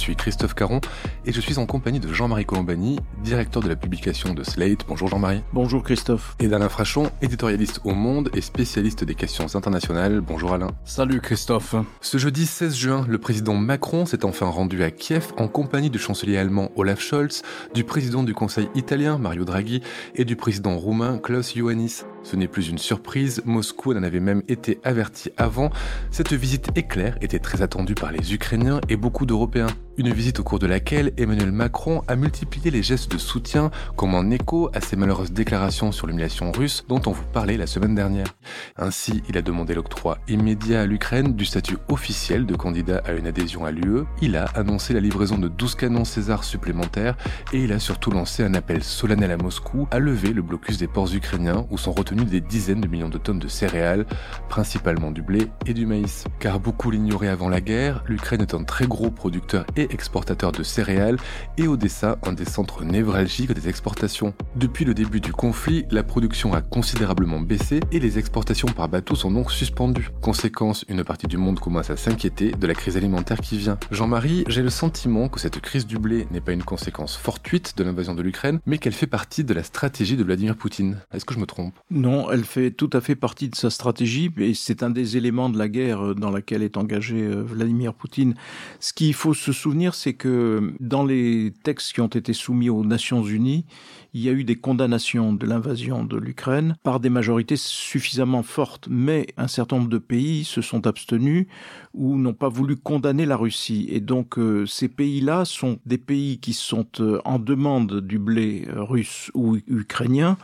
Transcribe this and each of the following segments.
Je suis Christophe Caron et je suis en compagnie de Jean-Marie Colombani, directeur de la publication de Slate. Bonjour Jean-Marie. Bonjour Christophe. Et d'Alain Frachon, éditorialiste au Monde et spécialiste des questions internationales. Bonjour Alain. Salut Christophe. Ce jeudi 16 juin, le président Macron s'est enfin rendu à Kiev en compagnie du chancelier allemand Olaf Scholz, du président du Conseil italien Mario Draghi et du président roumain Klaus Iohannis. Ce n'est plus une surprise, Moscou en avait même été averti avant. Cette visite éclair était très attendue par les Ukrainiens et beaucoup d'Européens. Une visite au cours de laquelle Emmanuel Macron a multiplié les gestes de soutien comme en écho à ses malheureuses déclarations sur l'humiliation russe dont on vous parlait la semaine dernière. Ainsi, il a demandé l'octroi immédiat à l'Ukraine du statut officiel de candidat à une adhésion à l'UE, il a annoncé la livraison de 12 canons César supplémentaires et il a surtout lancé un appel solennel à Moscou à lever le blocus des ports ukrainiens où sont retenus des dizaines de millions de tonnes de céréales, principalement du blé et du maïs. Car beaucoup l'ignoraient avant la guerre, l'Ukraine est un très gros producteur et exportateur de céréales et Odessa un des centres névralgiques des exportations. Depuis le début du conflit, la production a considérablement baissé et les exportations par bateau sont donc suspendues. Conséquence, une partie du monde commence à s'inquiéter de la crise alimentaire qui vient. Jean-Marie, j'ai le sentiment que cette crise du blé n'est pas une conséquence fortuite de l'invasion de l'Ukraine, mais qu'elle fait partie de la stratégie de Vladimir Poutine. Est-ce que je me trompe? Non, elle fait tout à fait partie de sa stratégie et c'est un des éléments de la guerre dans laquelle est engagé euh, Vladimir Poutine. Ce qu'il faut se souvenir, c'est que dans les textes qui ont été soumis aux Nations Unies, il y a eu des condamnations de l'invasion de l'Ukraine par des majorités suffisamment fortes, mais un certain nombre de pays se sont abstenus ou n'ont pas voulu condamner la Russie. Et donc euh, ces pays-là sont des pays qui sont euh, en demande du blé russe ou ukrainien,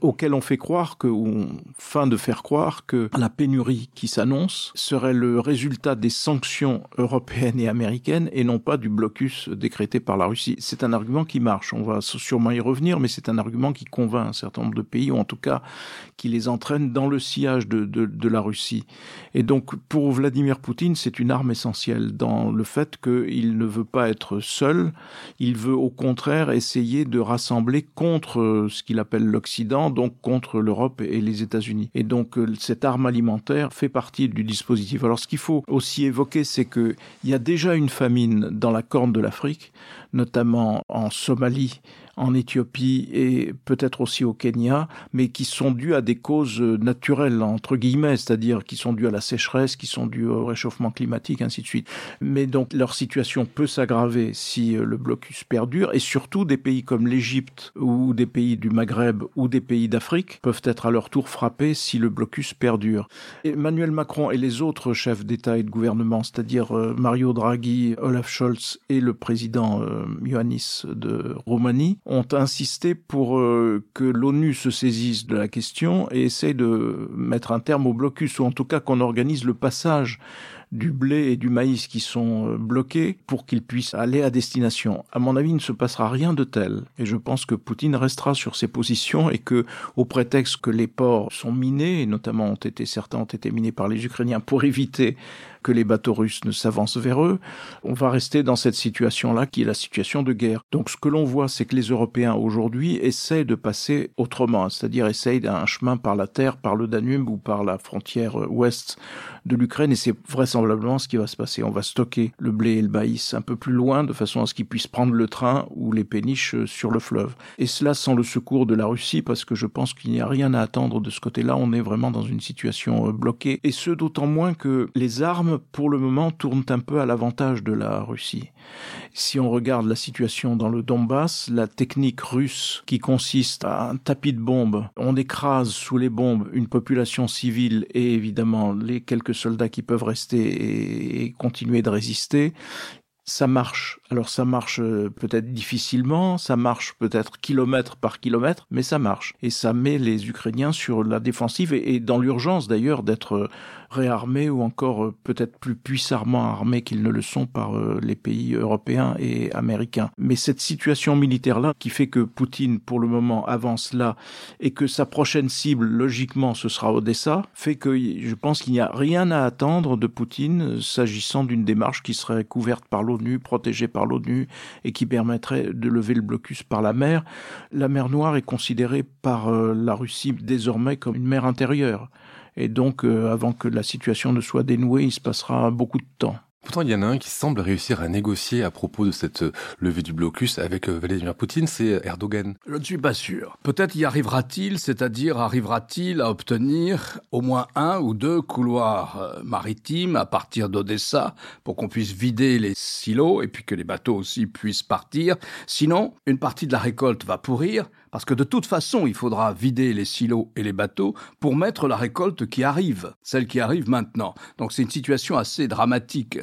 auxquels on fait croire que, ou fin de faire croire que la pénurie qui s'annonce serait le résultat des sanctions européennes et américaines et non pas du blocus décrété par la Russie. C'est un argument qui marche, on va sûrement y revenir, mais c'est un argument qui convainc un certain nombre de pays, ou en tout cas qui les entraîne dans le sillage de, de, la Russie. Et donc pour Vladimir Poutine, c'est une arme essentielle dans le fait qu'il ne veut pas être seul, il veut au contraire essayer de rassembler contre ce qu'il appelle l'Occident, donc contre l'Europe et les États-Unis. Et donc cette arme alimentaire fait partie du dispositif. Alors ce qu'il faut aussi évoquer, c'est qu'il y a déjà une famine dans la corne de l'Afrique, notamment en Somalie, en Éthiopie et peut-être aussi au Kenya, mais qui sont dus à des causes naturelles, entre guillemets, c'est-à-dire qui sont dus à la sécheresse, qui sont dus au réchauffement climatique, ainsi de suite. Mais donc leur situation peut s'aggraver si le blocus perdure, et surtout des pays comme l'Égypte ou des pays du Maghreb ou des pays d'Afrique peuvent être à leur tour frappés si le blocus perdure. Emmanuel Macron et les autres chefs d'État et de gouvernement, c'est-à-dire Mario Draghi, Olaf Scholz et le président Iohannis de Roumanie, ont insisté pour euh, que l'ONU se saisisse de la question et essaie de mettre un terme au blocus, ou en tout cas qu'on organise le passage du blé et du maïs qui sont bloqués pour qu'ils puissent aller à destination. À mon avis, il ne se passera rien de tel. Et je pense que Poutine restera sur ses positions et que, au prétexte que les ports sont minés, et notamment ont été, certains ont été minés par les Ukrainiens pour éviter que les bateaux russes ne s'avancent vers eux, on va rester dans cette situation-là qui est la situation de guerre. Donc ce que l'on voit, c'est que les Européens aujourd'hui essaient de passer autrement, c'est-à-dire essayent d'un chemin par la terre, par le Danube ou par la frontière ouest de l'Ukraine, et c'est vraisemblablement ce qui va se passer. On va stocker le blé et le maïs un peu plus loin, de façon à ce qu'ils puissent prendre le train ou les péniches sur le fleuve. Et cela sans le secours de la Russie, parce que je pense qu'il n'y a rien à attendre de ce côté-là. On est vraiment dans une situation bloquée, et ce d'autant moins que les armes pour le moment, tournent un peu à l'avantage de la Russie. Si on regarde la situation dans le Donbass, la technique russe qui consiste à un tapis de bombes, on écrase sous les bombes une population civile et évidemment les quelques soldats qui peuvent rester et continuer de résister, ça marche Alors ça marche euh, peut-être difficilement, ça marche peut-être kilomètre par kilomètre, mais ça marche. Et ça met les Ukrainiens sur la défensive et, dans l'urgence d'ailleurs d'être réarmés ou encore euh, peut-être plus puissamment armés qu'ils ne le sont par euh, les pays européens et américains. Mais cette situation militaire-là qui fait que Poutine pour le moment avance là et que sa prochaine cible logiquement ce sera Odessa fait que je pense qu'il n'y a rien à attendre de Poutine s'agissant d'une démarche qui serait couverte par l'ONU, protégée par l'ONU et qui permettrait de lever le blocus par la mer. La mer Noire est considérée par euh, la Russie désormais comme une mer intérieure. Et donc, euh, avant que la situation ne soit dénouée, il se passera beaucoup de temps. Pourtant, il y en a un qui semble réussir à négocier à propos de cette euh, levée du blocus avec euh, Vladimir Poutine, c'est Erdogan. Je ne suis pas sûr. Peut-être y arrivera-t-il, c'est-à-dire arrivera-t-il à obtenir au moins un ou deux couloirs maritimes à partir d'Odessa pour qu'on puisse vider les silos et puis que les bateaux aussi puissent partir. Sinon, une partie de la récolte va pourrir parce que de toute façon, il faudra vider les silos et les bateaux pour mettre la récolte qui arrive, celle qui arrive maintenant. Donc c'est une situation assez dramatique.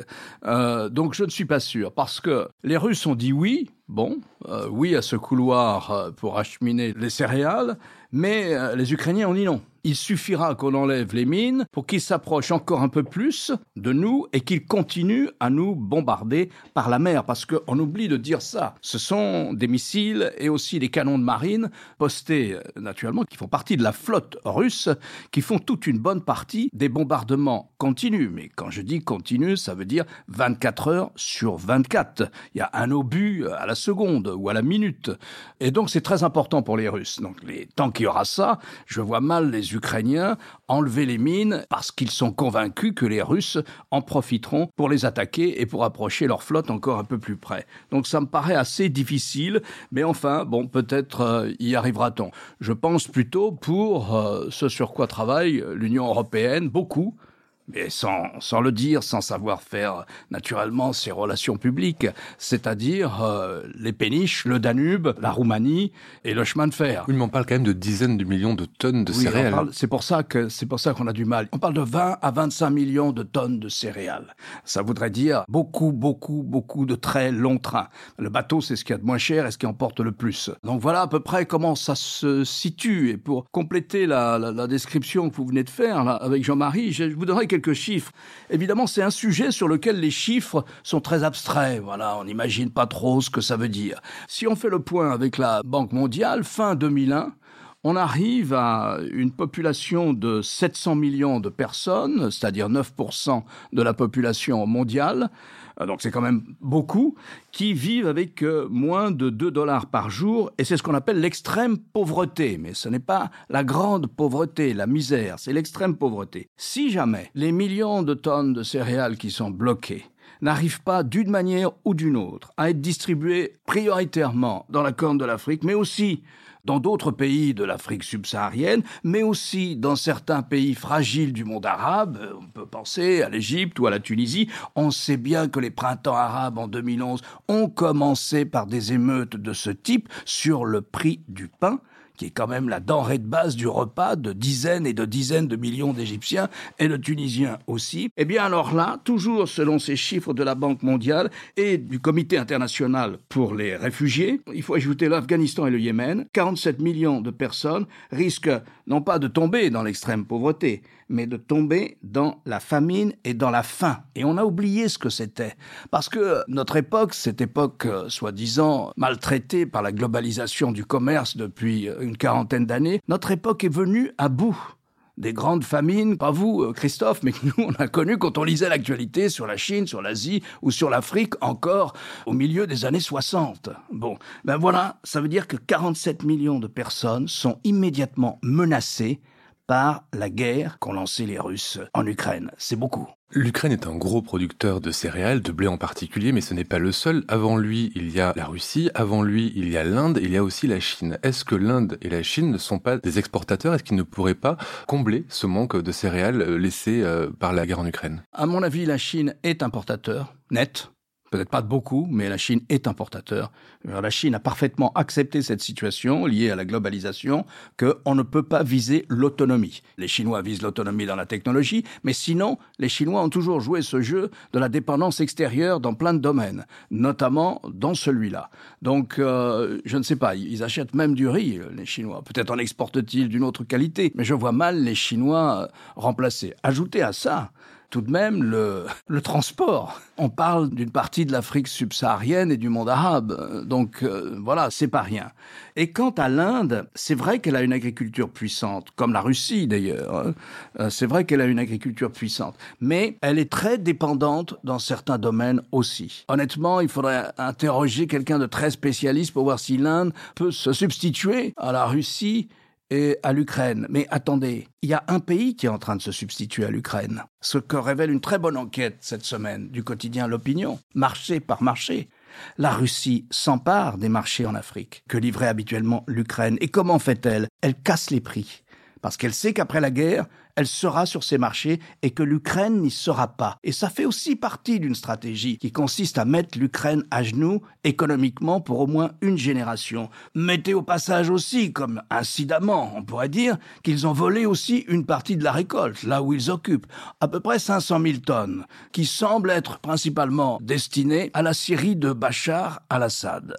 Euh, donc je ne suis pas sûr, parce que les Russes ont dit oui, bon, euh, oui à ce couloir euh, pour acheminer les céréales, mais les Ukrainiens ont dit non il suffira qu'on enlève les mines pour qu'ils s'approchent encore un peu plus de nous et qu'ils continuent à nous bombarder par la mer. Parce qu'on oublie de dire ça. Ce sont des missiles et aussi des canons de marine postés, euh, naturellement, qui font partie de la flotte russe, qui font toute une bonne partie des bombardements continus. Mais quand je dis continu, ça veut dire 24 heures sur 24. Il y a un obus à la seconde ou à la minute. Et donc c'est très important pour les Russes. Donc les, tant qu'il y aura ça, je vois mal les Ukrainiens enlever les mines parce qu'ils sont convaincus que les Russes en profiteront pour les attaquer et pour approcher leur flotte encore un peu plus près. Donc ça me paraît assez difficile, mais enfin, bon, peut-être euh, y arrivera-t-on. Je pense plutôt pour euh, ce sur quoi travaille l'Union européenne beaucoup, mais sans, sans le dire, sans savoir faire naturellement ses relations publiques, c'est-à-dire euh, les péniches, le Danube, la Roumanie et le chemin de fer. Oui, mais on parle quand même de dizaines de millions de tonnes de céréales. C'est pour ça que c'est pour ça qu'on a du mal. On parle de 20 à 25 millions de tonnes de céréales. Ça voudrait dire beaucoup, beaucoup, beaucoup de très longs trains. Le bateau, c'est ce qu'il y a de moins cher et ce qui emporte le plus. Donc voilà à peu près comment ça se situe. Et pour compléter la, la, la description que vous venez de faire là, avec Jean-Marie, je vous donnerai quelques chiffres. Évidemment, c'est un sujet sur lequel les chiffres sont très abstraits. Voilà, on n'imagine pas trop ce que ça veut dire. Si on fait le point avec la Banque mondiale, fin 2001, on arrive à une population de 700 millions de personnes, c'est-à-dire 9% de la population mondiale, euh, donc c'est quand même beaucoup, qui vivent avec euh, moins de 2 dollars par jour, et c'est ce qu'on appelle l'extrême pauvreté. Mais ce n'est pas la grande pauvreté, la misère, c'est l'extrême pauvreté. Si jamais les millions de tonnes de céréales qui sont bloquées n'arrivent pas d'une manière ou d'une autre à être distribuées prioritairement dans la Corne de l'Afrique, mais aussi dans d'autres pays de l'Afrique subsaharienne, mais aussi dans certains pays fragiles du monde arabe. On peut penser à l'Égypte ou à la Tunisie. On sait bien que les printemps arabes en 2011 ont commencé par des émeutes de ce type sur le prix du pain qui est quand même la denrée de base du repas de dizaines et de dizaines de millions d'Égyptiens et de Tunisiens aussi. Eh bien alors là, toujours selon ces chiffres de la Banque mondiale et du Comité international pour les réfugiés, il faut ajouter l'Afghanistan et le Yémen, 47 millions de personnes risquent non pas de tomber dans l'extrême pauvreté, mais de tomber dans la famine et dans la faim. Et on a oublié ce que c'était. Parce que notre époque, cette époque euh, soi-disant maltraitée par la globalisation du commerce depuis euh, une quarantaine d'années, notre époque est venue à bout des grandes famines, pas vous, euh, Christophe, mais que nous, on a connu quand on lisait l'actualité sur la Chine, sur l'Asie ou sur l'Afrique encore au milieu des années 60. Bon, ben voilà, ça veut dire que 47 millions de personnes sont immédiatement menacées par la guerre qu'ont lancée les Russes en Ukraine. C'est beaucoup. L'Ukraine est un gros producteur de céréales, de blé en particulier, mais ce n'est pas le seul. Avant lui, il y a la Russie, avant lui, il y a l'Inde, il y a aussi la Chine. Est-ce que l'Inde et la Chine ne sont pas des exportateurs? Est-ce qu'ils ne pourraient pas combler ce manque de céréales laissé euh, par la guerre en Ukraine? À mon avis, la Chine est importateur, net, peut-être pas de beaucoup, mais la Chine est importateur. La Chine a parfaitement accepté cette situation liée à la globalisation, qu'on ne peut pas viser l'autonomie. Les Chinois visent l'autonomie dans la technologie, mais sinon, les Chinois ont toujours joué ce jeu de la dépendance extérieure dans plein de domaines, notamment dans celui-là. Donc, euh, je ne sais pas, ils achètent même du riz, les Chinois. Peut-être en exportent-ils d'une autre qualité, mais je vois mal les Chinois euh, remplacer. Ajoutez à ça tout de même le, transport. On parle d'une partie de l'Afrique subsaharienne et du monde arabe, donc euh, voilà, c'est pas rien. Et quant à l'Inde, c'est vrai qu'elle a une agriculture puissante, comme la Russie d'ailleurs. Hein. Euh, c'est vrai qu'elle a une agriculture puissante, mais elle est très dépendante dans certains domaines aussi. Honnêtement, il faudrait interroger quelqu'un de très spécialiste pour voir si l'Inde peut se substituer à la Russie et à l'Ukraine. Mais attendez, il y a un pays qui est en train de se substituer à l'Ukraine. Ce que révèle une très bonne enquête cette semaine du quotidien L'Opinion, marché par marché. La Russie s'empare des marchés en Afrique que livrait habituellement l'Ukraine. Et comment fait-elle? Elle casse les prix. Parce qu'elle sait qu'après la guerre, elle sera sur ces marchés et que l'Ukraine n'y sera pas. Et ça fait aussi partie d'une stratégie qui consiste à mettre l'Ukraine à genoux économiquement pour au moins une génération. Mettez au passage aussi, comme incidemment, on pourrait dire, qu'ils ont volé aussi une partie de la récolte, là où ils occupent, à peu près 500 000 tonnes, qui semblent être principalement destinées à la Syrie de Bachar al-Assad.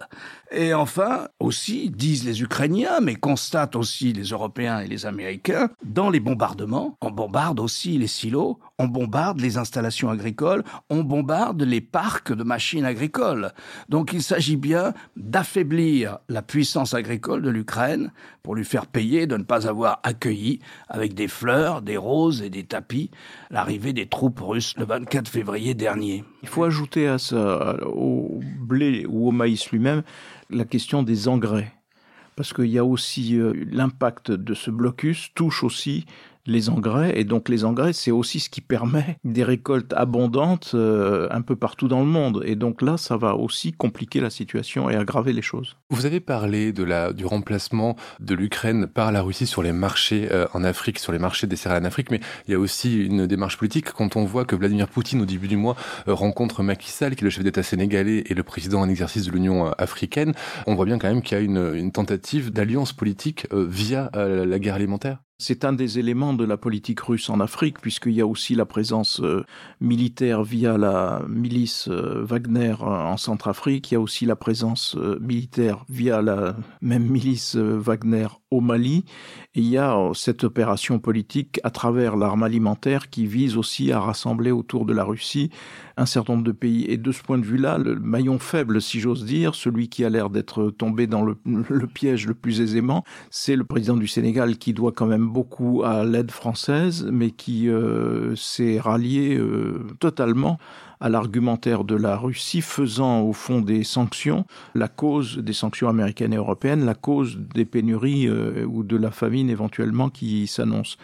Et enfin, aussi, disent les Ukrainiens, mais constatent aussi les Européens et les Américains, dans les bombardements, on bombarde aussi les silos, on bombarde les installations agricoles, on bombarde les parcs de machines agricoles. Donc il s'agit bien d'affaiblir la puissance agricole de l'Ukraine pour lui faire payer de ne pas avoir accueilli avec des fleurs, des roses et des tapis l'arrivée des troupes russes le 24 février dernier. Il faut ajouter à ça, au blé ou au maïs lui-même, la question des engrais. Parce qu'il y a aussi euh, l'impact de ce blocus touche aussi les engrais. Et donc les engrais, c'est aussi ce qui permet des récoltes abondantes euh, un peu partout dans le monde. Et donc là, ça va aussi compliquer la situation et aggraver les choses. Vous avez parlé de la, du remplacement de l'Ukraine par la Russie sur les marchés euh, en Afrique, sur les marchés des céréales en Afrique, mais il y a aussi une démarche politique. Quand on voit que Vladimir Poutine, au début du mois, euh, rencontre Macky Sall, qui est le chef d'État sénégalais et le président en exercice de l'Union africaine, on voit bien quand même qu'il y a une, une tentative d'alliance politique via la guerre alimentaire. C'est un des éléments de la politique russe en Afrique, puisqu'il y a aussi la présence euh, militaire via la milice euh, Wagner en Centrafrique, il y a aussi la présence euh, militaire via la même milice Wagner au Mali, et il y a cette opération politique à travers l'arme alimentaire qui vise aussi à rassembler autour de la Russie un certain nombre de pays. Et de ce point de vue-là, le maillon faible, si j'ose dire, celui qui a l'air d'être tombé dans le, piège le plus aisément, c'est le président du Sénégal qui doit quand même beaucoup à l'aide française, mais qui euh, s'est rallié euh, totalement à l'argumentaire de la Russie, faisant au fond des sanctions la cause des sanctions américaines et européennes, la cause des pénuries euh, ou de la famine éventuellement qui s'annonce.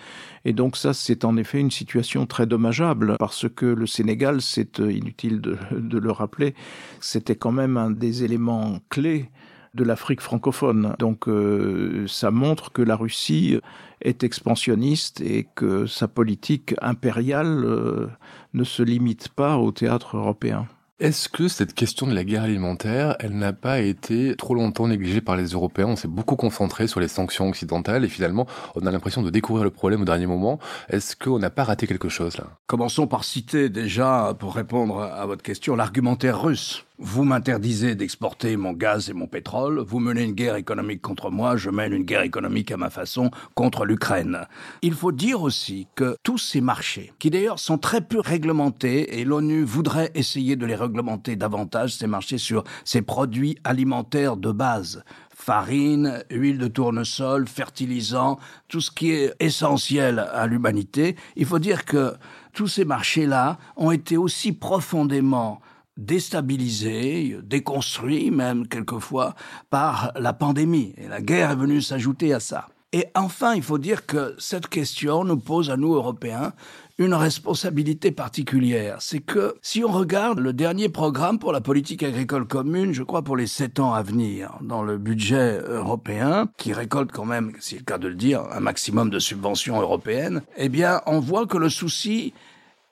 Et donc ça, c'est en effet une situation très dommageable parce que le Sénégal, c'est inutile de, de le rappeler, c'était quand même un des éléments clés de l'Afrique francophone. Donc euh, ça montre que la Russie est expansionniste et que sa politique impériale euh, ne se limite pas au théâtre européen. Est-ce que cette question de la guerre alimentaire, elle n'a pas été trop longtemps négligée par les Européens? On s'est beaucoup concentré sur les sanctions occidentales et finalement, on a l'impression de découvrir le problème au dernier moment. Est-ce qu'on n'a pas raté quelque chose là? Commençons par citer déjà, pour répondre à votre question, l'argumentaire russe. Vous m'interdisez d'exporter mon gaz et mon pétrole, vous menez une guerre économique contre moi, je mène une guerre économique à ma façon contre l'Ukraine. Il faut dire aussi que tous ces marchés, qui d'ailleurs sont très peu réglementés, et l'ONU voudrait essayer de les réglementer davantage, ces marchés sur ces produits alimentaires de base, farine, huile de tournesol, fertilisants, tout ce qui est essentiel à l'humanité, il faut dire que tous ces marchés-là ont été aussi profondément déstabilisé, déconstruit même quelquefois par la pandémie. Et la guerre est venue s'ajouter à ça. Et enfin, il faut dire que cette question nous pose à nous, Européens, une responsabilité particulière. C'est que si on regarde le dernier programme pour la politique agricole commune, je crois pour les sept ans à venir, dans le budget européen, qui récolte quand même, c'est le cas de le dire, un maximum de subventions européennes, eh bien, on voit que le souci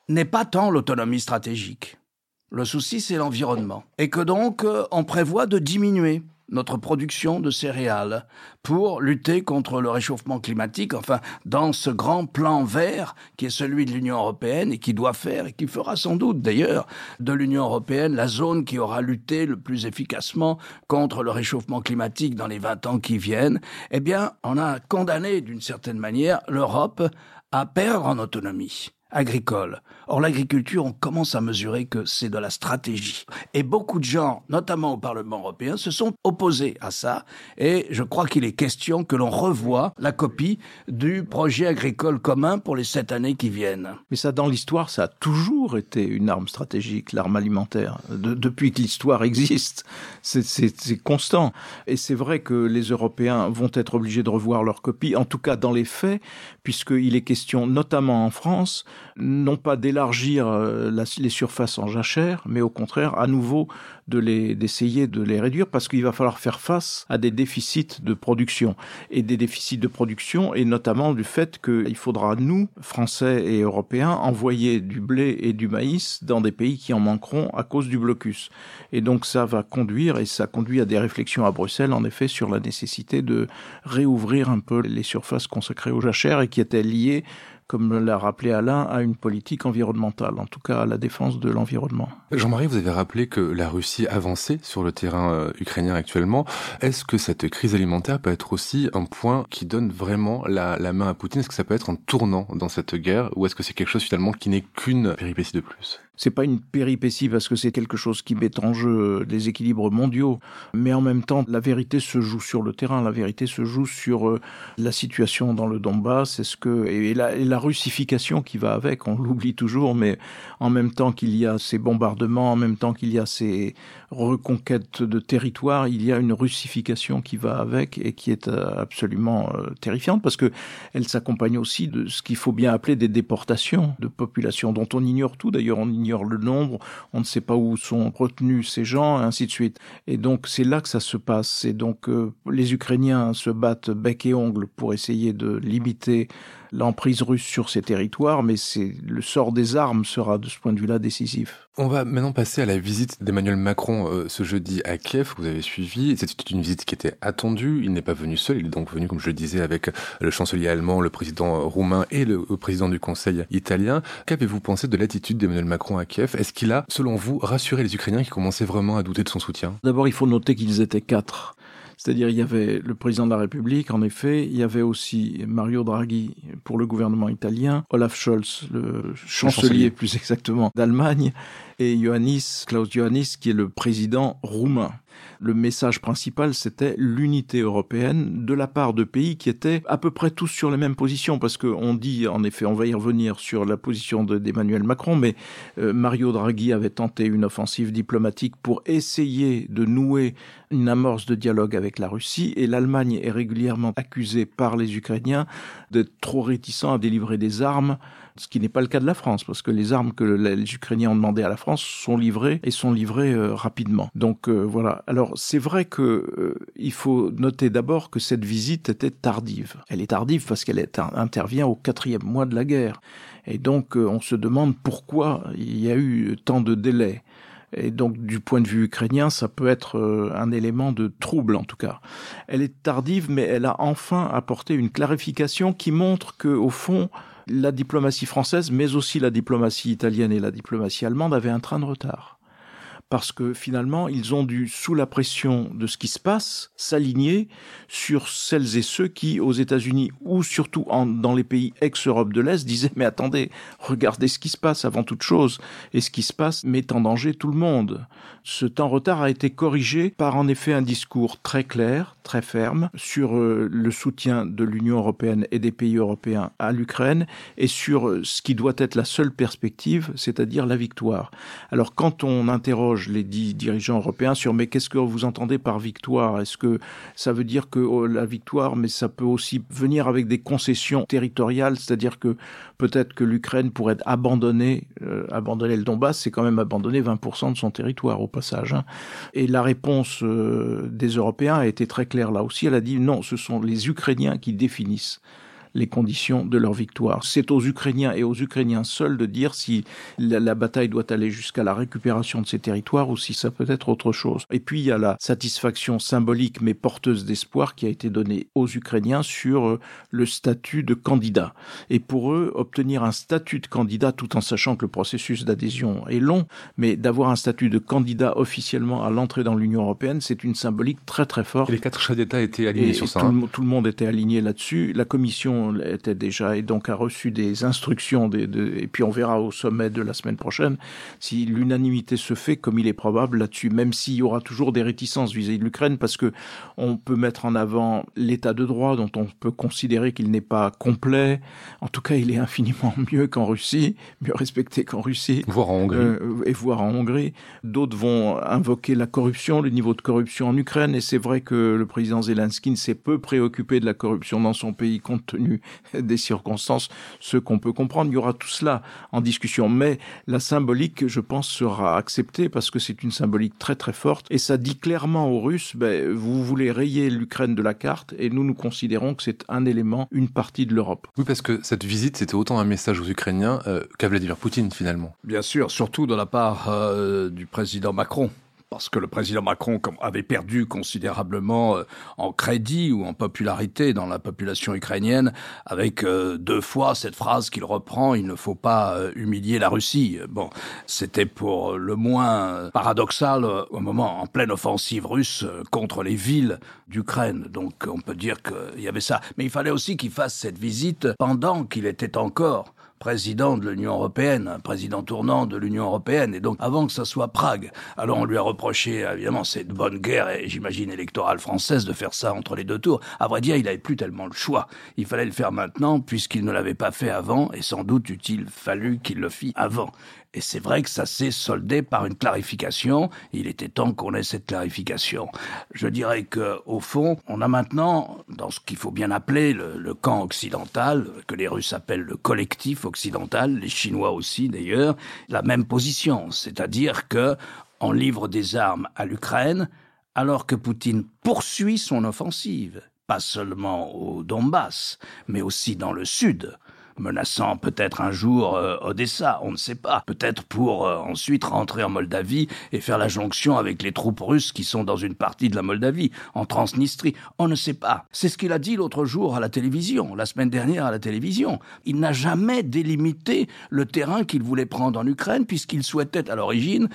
n'est pas tant l'autonomie stratégique. Le souci, c'est l'environnement. Et que donc, euh, on prévoit de diminuer notre production de céréales pour lutter contre le réchauffement climatique, enfin, dans ce grand plan vert qui est celui de l'Union européenne et qui doit faire et qui fera sans doute d'ailleurs de l'Union européenne la zone qui aura lutté le plus efficacement contre le réchauffement climatique dans les 20 ans qui viennent, eh bien, on a condamné d'une certaine manière l'Europe à perdre en autonomie agricole. Or, l'agriculture, on commence à mesurer que c'est de la stratégie. Et beaucoup de gens, notamment au Parlement européen, se sont opposés à ça. Et je crois qu'il est question que l'on revoie la copie du projet agricole commun pour les sept années qui viennent. Mais ça, dans l'histoire, ça a toujours été une arme stratégique, l'arme alimentaire. depuis que l'histoire existe, c'est constant. Et c'est vrai que les Européens vont être obligés de revoir leur copie, en tout cas dans les faits, puisqu'il est question, notamment en France, non pas d'élargir euh, les surfaces en jachère, mais au contraire, à nouveau, de les d'essayer de les réduire parce qu'il va falloir faire face à des déficits de production. Et des déficits de production et notamment du fait qu'il faudra nous Français et Européens envoyer du blé et du maïs dans des pays qui en manqueront à cause du blocus. Et donc ça va conduire et ça conduit à des réflexions à Bruxelles en effet sur la nécessité de réouvrir un peu les surfaces consacrées aux jachères et qui étaient liées comme l'a rappelé Alain, à une politique environnementale, en tout cas à la défense de l'environnement. Jean-Marie, vous avez rappelé que la Russie avançait sur le terrain euh, ukrainien actuellement. Est-ce que cette crise alimentaire peut être aussi un point qui donne vraiment la, la main à Poutine? Est-ce que ça peut être un tournant dans cette guerre? Ou est-ce que c'est quelque chose finalement qui n'est qu'une péripétie de plus? C'est pas une péripétie parce que c'est quelque chose qui met en jeu les équilibres mondiaux, mais en même temps, la vérité se joue sur le terrain. La vérité se joue sur euh, la situation dans le Donbass, est-ce que et la, russification qui va avec. On l'oublie toujours, mais en même temps qu'il y a ces bombardements, en même temps qu'il y a ces reconquêtes de territoire, il y a une russification qui va avec et qui est euh, absolument euh, terrifiante parce que elle s'accompagne aussi de ce qu'il faut bien appeler des déportations de populations dont on ignore tout. D'ailleurs, on le nombre, on ne sait pas où sont retenus ces gens, et ainsi de suite. Et donc c'est là que ça se passe. Et donc euh, les Ukrainiens se battent bec et ongle pour essayer de limiter l'emprise russe sur ces territoires, mais c'est le sort des armes sera de ce point de vue-là décisif. On va maintenant passer à la visite d'Emmanuel Macron euh, ce jeudi à Kiev. Vous avez suivi. C'était une visite qui était attendue. Il n'est pas venu seul. Il est donc venu, comme je le disais, avec le chancelier allemand, le président roumain et le président du Conseil italien. Qu'avez-vous pensé de l'attitude d'Emmanuel Macron à Kiev? Est-ce qu'il a, selon vous, rassuré les Ukrainiens qui commençaient vraiment à douter de son soutien? D'abord, il faut noter qu'ils étaient quatre. C'est-à-dire, il y avait le président de la République, en effet, il y avait aussi Mario Draghi pour le gouvernement italien, Olaf Scholz, le chancelier, plus exactement d'Allemagne, et Ioannis, Klaus Ioannis, qui est le président roumain. Le message principal, c'était l'unité européenne de la part de pays qui étaient à peu près tous sur les mêmes positions, parce qu'on dit, en effet, on va y revenir sur la position d'Emmanuel Macron, mais euh, Mario Draghi avait tenté une offensive diplomatique pour essayer de nouer une amorce de dialogue avec la Russie, et l'Allemagne est régulièrement accusée par les Ukrainiens d'être trop réticents à délivrer des armes ce qui n'est pas le cas de la France, parce que les armes que les Ukrainiens ont demandé à la France sont livrées et sont livrées euh, rapidement. Donc euh, voilà. Alors c'est vrai que euh, il faut noter d'abord que cette visite était tardive. Elle est tardive parce qu'elle intervient au quatrième mois de la guerre. Et donc on se demande pourquoi il y a eu tant de délais. Et donc, du point de vue ukrainien, ça peut être un élément de trouble, en tout cas. Elle est tardive, mais elle a enfin apporté une clarification qui montre que, au fond, la diplomatie française, mais aussi la diplomatie italienne et la diplomatie allemande avaient un train de retard parce que finalement, ils ont dû, sous la pression de ce qui se passe, s'aligner sur celles et ceux qui, aux États-Unis ou surtout dans les pays ex-Europe de l'Est, disaient mais attendez, regardez ce qui se passe avant toute chose, et ce qui se passe met en danger tout le monde. Ce temps retard a été corrigé par en effet un discours très clair, très ferme, sur euh, le soutien de l'Union européenne et des pays européens à l'Ukraine, et sur euh, ce qui doit être la seule perspective, c'est-à-dire la victoire. Alors quand on interroge les dix dirigeants européens sur mais qu'est-ce que vous entendez par victoire? Est-ce que ça veut dire que oh, la victoire, mais ça peut aussi venir avec des concessions territoriales, c'est-à-dire que peut-être que l'Ukraine pourrait abandonner, euh, abandonner le Donbass, c'est quand même abandonner 20% de son territoire au passage. Hein. Et la réponse euh, des Européens a été très claire là aussi. Elle a dit non, ce sont les Ukrainiens qui définissent les conditions de leur victoire. C'est aux Ukrainiens et aux Ukrainiens seuls de dire si la, la bataille doit aller jusqu'à la récupération de ces territoires ou si ça peut être autre chose. Et puis il y a la satisfaction symbolique mais porteuse d'espoir qui a été donnée aux Ukrainiens sur euh, le statut de candidat. Et pour eux, obtenir un statut de candidat tout en sachant que le processus d'adhésion est long, mais d'avoir un statut de candidat officiellement à l'entrée dans l'Union européenne, c'est une symbolique très très forte. Et les quatre chefs d'État étaient alignés Et sur ça. tout, hein. le, tout le monde était aligné là-dessus. La commission était déjà et donc a reçu des instructions des, de- et puis on verra au sommet de la semaine prochaine si l'unanimité se fait comme il est probable là-dessus, même s'il y aura toujours des réticences vis-à-vis de l'Ukraine parce que on peut mettre en avant l'état de droit dont on peut considérer qu'il n'est pas complet. En tout cas, il est infiniment mieux qu'en Russie, mieux respecté qu'en Russie. Voire en Hongrie. Euh, et voire en Hongrie. D'autres vont invoquer la corruption, le niveau de corruption en Ukraine. Et c'est vrai que le président Zelensky ne s'est peu préoccupé de la corruption dans son pays compte tenu des circonstances, ce qu'on peut comprendre. Il y aura tout cela en discussion. Mais la symbolique, je pense, sera acceptée parce que c'est une symbolique très très forte. Et ça dit clairement aux Russes, ben, vous voulez rayer l'Ukraine de la carte et nous nous considérons que c'est un élément, une partie de l'Europe. Oui, parce que cette visite, c'était autant un message aux Ukrainiens euh, qu'à Vladimir Poutine, finalement. Bien sûr, surtout de la part euh, du président Macron. Parce que le président Macron avait perdu considérablement euh, en crédit ou en popularité dans la population ukrainienne, avec euh, deux fois cette phrase qu'il reprend il ne faut pas euh, humilier la Russie. Bon, c'était pour le moins paradoxal au moment en pleine offensive russe contre les villes d'Ukraine. Donc on peut dire qu'il y avait ça. Mais il fallait aussi qu'il fasse cette visite pendant qu'il était encore président de l'Union européenne, un président tournant de l'Union européenne, et donc avant que ça soit Prague. Alors on lui a reproché, évidemment, c'est de bonne guerre, et j'imagine électorale française, de faire ça entre les deux tours. À vrai dire, il n'avait plus tellement le choix. Il fallait le faire maintenant, puisqu'il ne l'avait pas fait avant, et sans doute eût-il fallu qu'il le fît avant. Et c'est vrai que ça s'est soldé par une clarification. Il était temps qu'on ait cette clarification. Je dirais que, au fond, on a maintenant, dans ce qu'il faut bien appeler le, le camp occidental, que les Russes appellent le collectif occidental, les Chinois aussi d'ailleurs, la même position. C'est-à-dire que on livre des armes à l'Ukraine, alors que Poutine poursuit son offensive, pas seulement au Donbass, mais aussi dans le sud menaçant peut-être un jour euh, Odessa, on ne sait pas, peut-être pour euh, ensuite rentrer en Moldavie et faire la jonction avec les troupes russes qui sont dans une partie de la Moldavie, en Transnistrie, on ne sait pas. C'est ce qu'il a dit l'autre jour à la télévision, la semaine dernière à la télévision. Il n'a jamais délimité le terrain qu'il voulait prendre en Ukraine puisqu'il souhaitait à l'origine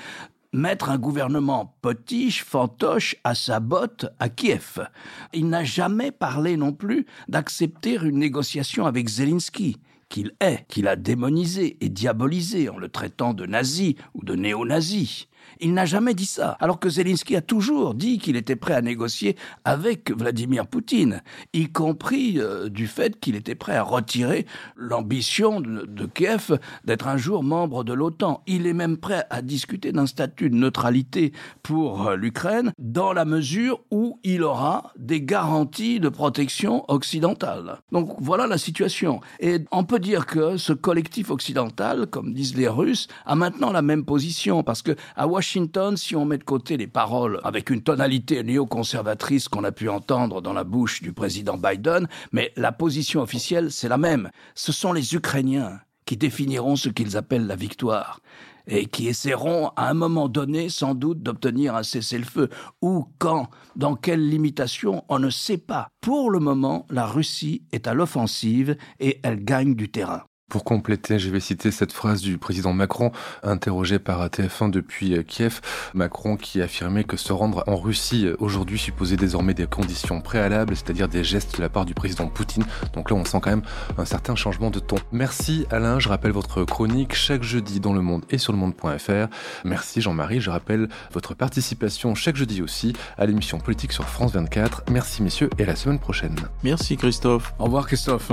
mettre un gouvernement potiche, fantoche, à sa botte à Kiev. Il n'a jamais parlé non plus d'accepter une négociation avec Zelensky qu'il est, qu'il a démonisé et diabolisé en le traitant de nazi ou de néo-nazi. Il n'a jamais dit ça, alors que Zelensky a toujours dit qu'il était prêt à négocier avec Vladimir Poutine, y compris euh, du fait qu'il était prêt à retirer l'ambition de, Kiev d'être un jour membre de l'OTAN. Il est même prêt à discuter d'un statut de neutralité pour euh, l'Ukraine dans la mesure où il aura des garanties de protection occidentale. Donc voilà la situation. Et on peut dire que ce collectif occidental, comme disent les Russes, a maintenant la même position parce que à Washington, si on met de côté les paroles avec une tonalité néoconservatrice qu'on a pu entendre dans la bouche du président Biden, mais la position officielle, c'est la même. Ce sont les Ukrainiens qui définiront ce qu'ils appellent la victoire et qui essaieront à un moment donné sans doute d'obtenir un cessez-le-feu. Ou quand, dans quelle limitation, on ne sait pas. Pour le moment, la Russie est à l'offensive et elle gagne du terrain. Pour compléter, je vais citer cette phrase du président Macron, interrogé par TF1 depuis euh, Kiev. Macron qui affirmait que se rendre en Russie euh, aujourd'hui supposait désormais des conditions préalables, c'est-à-dire des gestes de la part du président Poutine. Donc là, on sent quand même un certain changement de ton. Merci Alain, je rappelle votre chronique chaque jeudi dans Le Monde et sur le monde.fr. Merci Jean-Marie, je rappelle votre participation chaque jeudi aussi à l'émission politique sur France 24. Merci messieurs et à la semaine prochaine. Merci Christophe. Au revoir Christophe.